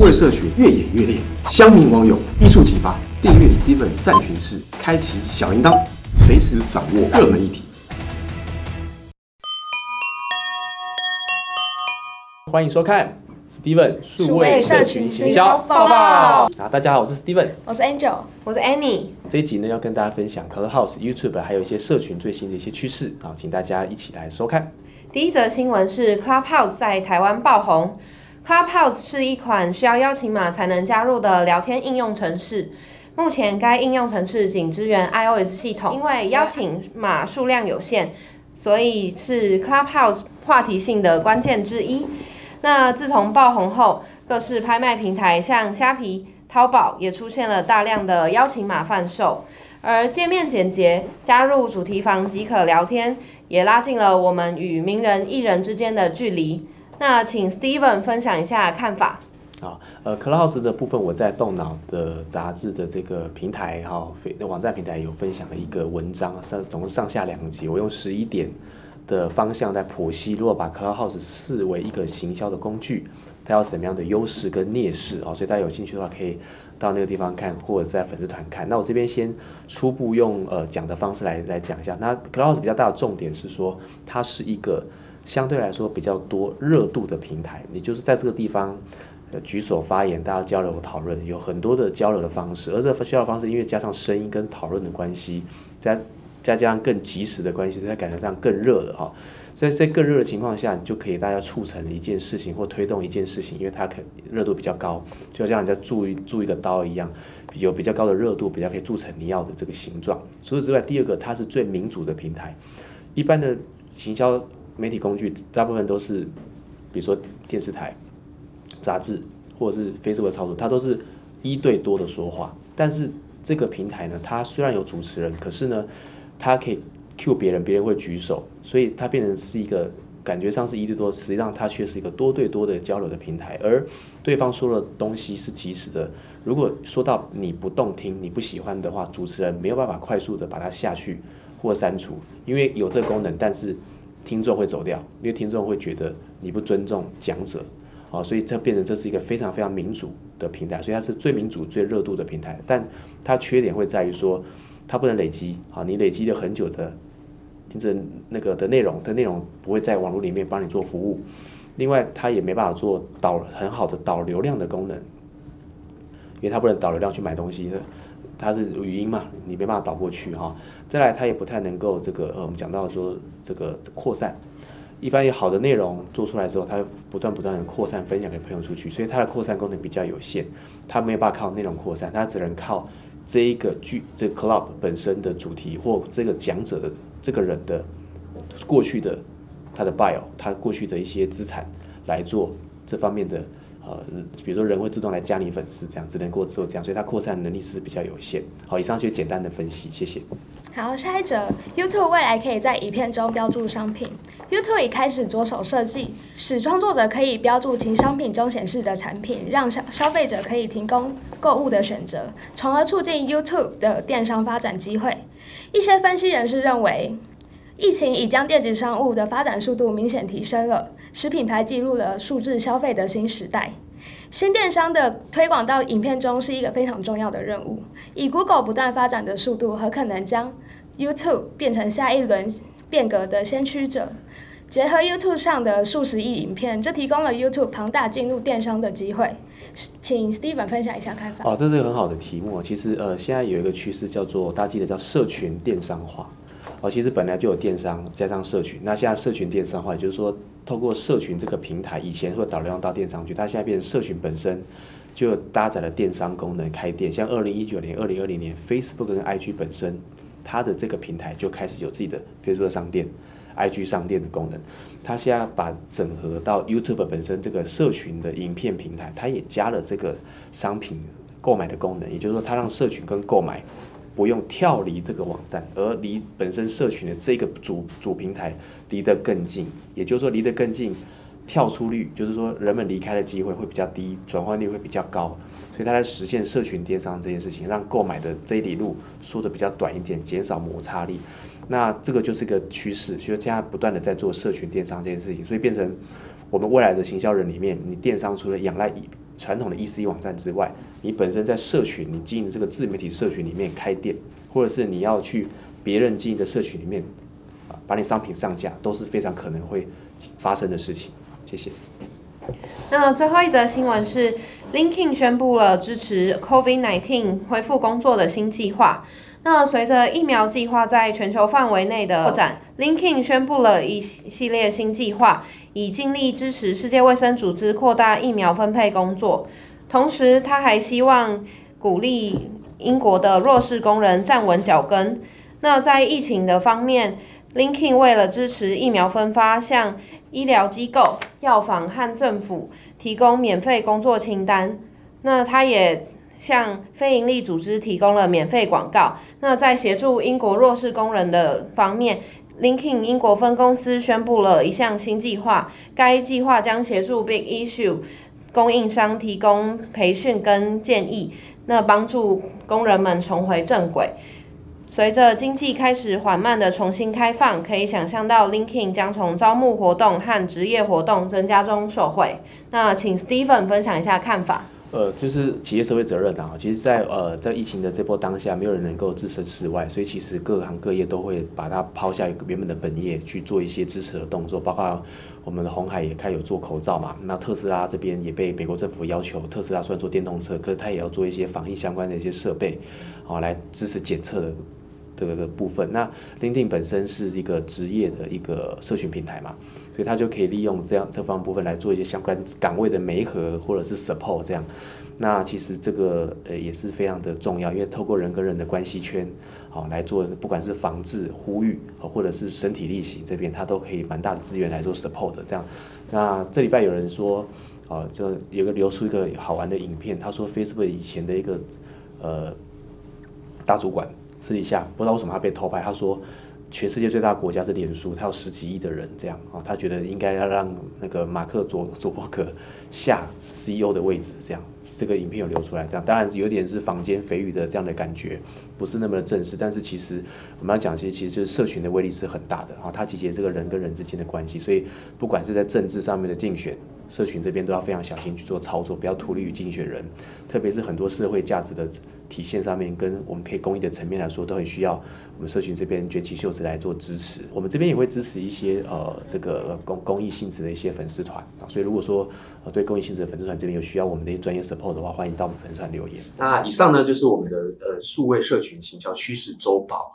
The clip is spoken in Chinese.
位社群越演越烈，乡民网友一触即发。订阅 Steven 战群室，开启小铃铛，随时掌握热门议题。欢迎收看 Steven 数位社群行销报报。啊，大家好，我是 Steven，我是 Angel，我是 Annie。这一集呢，要跟大家分享 Clubhouse、YouTube 还有一些社群最新的一些趋势啊，请大家一起来收看。第一则新闻是 Clubhouse 在台湾爆红。Clubhouse 是一款需要邀请码才能加入的聊天应用程式。目前该应用程式仅支援 iOS 系统，因为邀请码数量有限，所以是 Clubhouse 话题性的关键之一。那自从爆红后，各式拍卖平台像虾皮、淘宝也出现了大量的邀请码贩售，而界面简洁，加入主题房即可聊天，也拉近了我们与名人艺人之间的距离。那请 Steven 分享一下看法。好，呃，Clubhouse 的部分，我在动脑的杂志的这个平台哈，网站平台有分享了一个文章，上总共上下两集，我用十一点的方向在剖析，如果把 Clubhouse 视为一个行销的工具，它有什么样的优势跟劣势啊？所以大家有兴趣的话，可以到那个地方看，或者在粉丝团看。那我这边先初步用呃讲的方式来来讲一下。那 Clubhouse 比较大的重点是说，它是一个相对来说比较多热度的平台，也就是在这个地方。举手发言，大家交流讨论，有很多的交流的方式，而这个交流方式因为加上声音跟讨论的关系，再再加上更及时的关系，所以感觉上更热了哈。所以在更热的情况下，你就可以大家促成一件事情或推动一件事情，因为它可热度比较高，就像你在铸一铸一个刀一样，有比较高的热度，比较可以铸成你要的这个形状。除此之外，第二个它是最民主的平台，一般的行销媒体工具大部分都是，比如说电视台。杂志或者是 Facebook 操作，它都是一对多的说话。但是这个平台呢，它虽然有主持人，可是呢，它可以 Q 别人，别人会举手，所以它变成是一个感觉上是一对多，实际上它却是一个多对多的交流的平台。而对方说的东西是及时的，如果说到你不动听、你不喜欢的话，主持人没有办法快速的把它下去或删除，因为有这个功能，但是听众会走掉，因为听众会觉得你不尊重讲者。啊，所以它变成这是一个非常非常民主的平台，所以它是最民主、最热度的平台。但它缺点会在于说，它不能累积。啊，你累积了很久的听着那个的内容，的内容不会在网络里面帮你做服务。另外，它也没办法做导很好的导流量的功能，因为它不能导流量去买东西的，它是语音嘛，你没办法导过去哈。再来，它也不太能够这个呃，我们讲到说这个扩散。一般有好的内容做出来之后，它不断不断的扩散分享给朋友出去，所以它的扩散功能比较有限，它没有办法靠内容扩散，它只能靠这一个剧这个 club 本身的主题或这个讲者的这个人的过去的他的 bio，他过去的一些资产来做这方面的。呃，比如说人会自动来加你粉丝，这样只能够做这样，所以它扩散能力是比较有限。好，以上就简单的分析，谢谢。好，下一则，YouTube 未来可以在影片中标注商品。YouTube 已开始着手设计，使创作者可以标注其商品中显示的产品，让消消费者可以提供购物的选择，从而促进 YouTube 的电商发展机会。一些分析人士认为，疫情已将电子商务的发展速度明显提升了。使品牌进入了数字消费的新时代，新电商的推广到影片中是一个非常重要的任务。以 Google 不断发展的速度，很可能将 YouTube 变成下一轮变革的先驱者。结合 YouTube 上的数十亿影片，这提供了 YouTube 庞大进入电商的机会。请 Steven 分享一下看法。哦，这是一个很好的题目。其实呃，现在有一个趋势叫做大家记得叫社群电商化。哦，其实本来就有电商加上社群，那现在社群电商化，也就是说，透过社群这个平台，以前会导流量到电商去，它现在变成社群本身就搭载了电商功能开店。像二零一九年、二零二零年，Facebook 跟 IG 本身它的这个平台就开始有自己的 Facebook 商店、IG 商店的功能。它现在把整合到 YouTube 本身这个社群的影片平台，它也加了这个商品购买的功能，也就是说，它让社群跟购买。不用跳离这个网站，而离本身社群的这个主主平台离得更近，也就是说离得更近，跳出率就是说人们离开的机会会比较低，转换率会比较高，所以它在实现社群电商这件事情，让购买的这一里路缩得比较短一点，减少摩擦力。那这个就是一个趋势，所以现在不断的在做社群电商这件事情，所以变成我们未来的行销人里面，你电商除了仰赖 传统的 EC 网站之外，你本身在社群，你经营这个自媒体社群里面开店，或者是你要去别人经营的社群里面啊，把你商品上架，都是非常可能会发生的事情。谢谢。那最后一则新闻是 l i n k i n 宣布了支持 COVID-19 恢复工作的新计划。那随着疫苗计划在全球范围内的扩展，Linkin 宣布了一系列新计划，以尽力支持世界卫生组织扩大疫苗分配工作。同时，他还希望鼓励英国的弱势工人站稳脚跟。那在疫情的方面，Linkin 为了支持疫苗分发，向医疗机构、药房和政府提供免费工作清单。那他也向非营利组织提供了免费广告。那在协助英国弱势工人的方面，Linkin 英国分公司宣布了一项新计划。该计划将协助 Big Issue 供应商提供培训跟建议，那帮助工人们重回正轨。随着经济开始缓慢的重新开放，可以想象到 Linkin 将从招募活动和职业活动增加中受惠。那请 Steven 分享一下看法。呃，就是企业社会责任啊，其实，在呃在疫情的这波当下，没有人能够置身事外，所以其实各行各业都会把它抛下原本的本业去做一些支持的动作，包括我们的红海也开有做口罩嘛，那特斯拉这边也被美国政府要求，特斯拉虽然做电动车，可是它也要做一些防疫相关的一些设备，好来支持检测的。这个部分，那 LinkedIn 本身是一个职业的一个社群平台嘛，所以它就可以利用这样这方部分来做一些相关岗位的媒合或者是 support 这样。那其实这个呃也是非常的重要，因为透过人跟人的关系圈，好来做不管是防治、呼吁，或者是身体力行这边，它都可以蛮大的资源来做 support 这样。那这礼拜有人说，哦，就有个流出一个好玩的影片，他说 Facebook 以前的一个呃大主管。私底下不知道为什么他被偷拍，他说全世界最大的国家是脸书，他有十几亿的人这样啊，他觉得应该要让那个马克佐佐伯格下 CEO 的位置这样，这个影片有流出来这样，当然有点是坊间蜚语的这样的感觉，不是那么的正式，但是其实我们要讲，其实其实就是社群的威力是很大的啊，它集结这个人跟人之间的关系，所以不管是在政治上面的竞选。社群这边都要非常小心去做操作，不要图利于竞选人，特别是很多社会价值的体现上面，跟我们可以公益的层面来说，都很需要我们社群这边卷起袖子来做支持。我们这边也会支持一些呃这个公公益性质的一些粉丝团啊，所以如果说呃对公益性质的粉丝团这边有需要我们的一些专业 support 的话，欢迎到我们粉丝团留言。那以上呢就是我们的呃数位社群行销趋势周报。